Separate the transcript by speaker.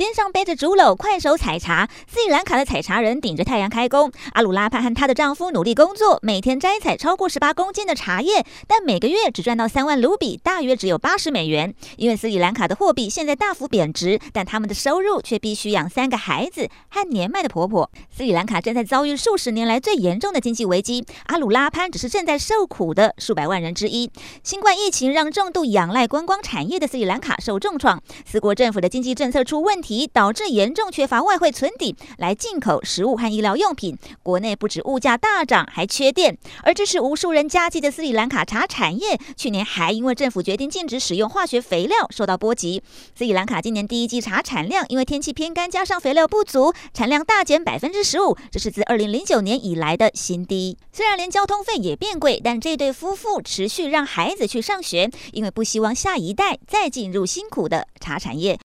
Speaker 1: 肩上背着竹篓，快手采茶。斯里兰卡的采茶人顶着太阳开工。阿鲁拉潘和她的丈夫努力工作，每天摘采超过十八公斤的茶叶，但每个月只赚到三万卢比，大约只有八十美元。因为斯里兰卡的货币现在大幅贬值，但他们的收入却必须养三个孩子和年迈的婆婆。斯里兰卡正在遭遇数十年来最严重的经济危机，阿鲁拉潘只是正在受苦的数百万人之一。新冠疫情让重度仰赖观光产业的斯里兰卡受重创，四国政府的经济政策出问题题。导致严重缺乏外汇存底来进口食物和医疗用品，国内不止物价大涨，还缺电。而支持无数人家计的斯里兰卡茶产业，去年还因为政府决定禁止使用化学肥料受到波及。斯里兰卡今年第一季茶产量因为天气偏干，加上肥料不足，产量大减百分之十五，这是自二零零九年以来的新低。虽然连交通费也变贵，但这对夫妇持续让孩子去上学，因为不希望下一代再进入辛苦的茶产业。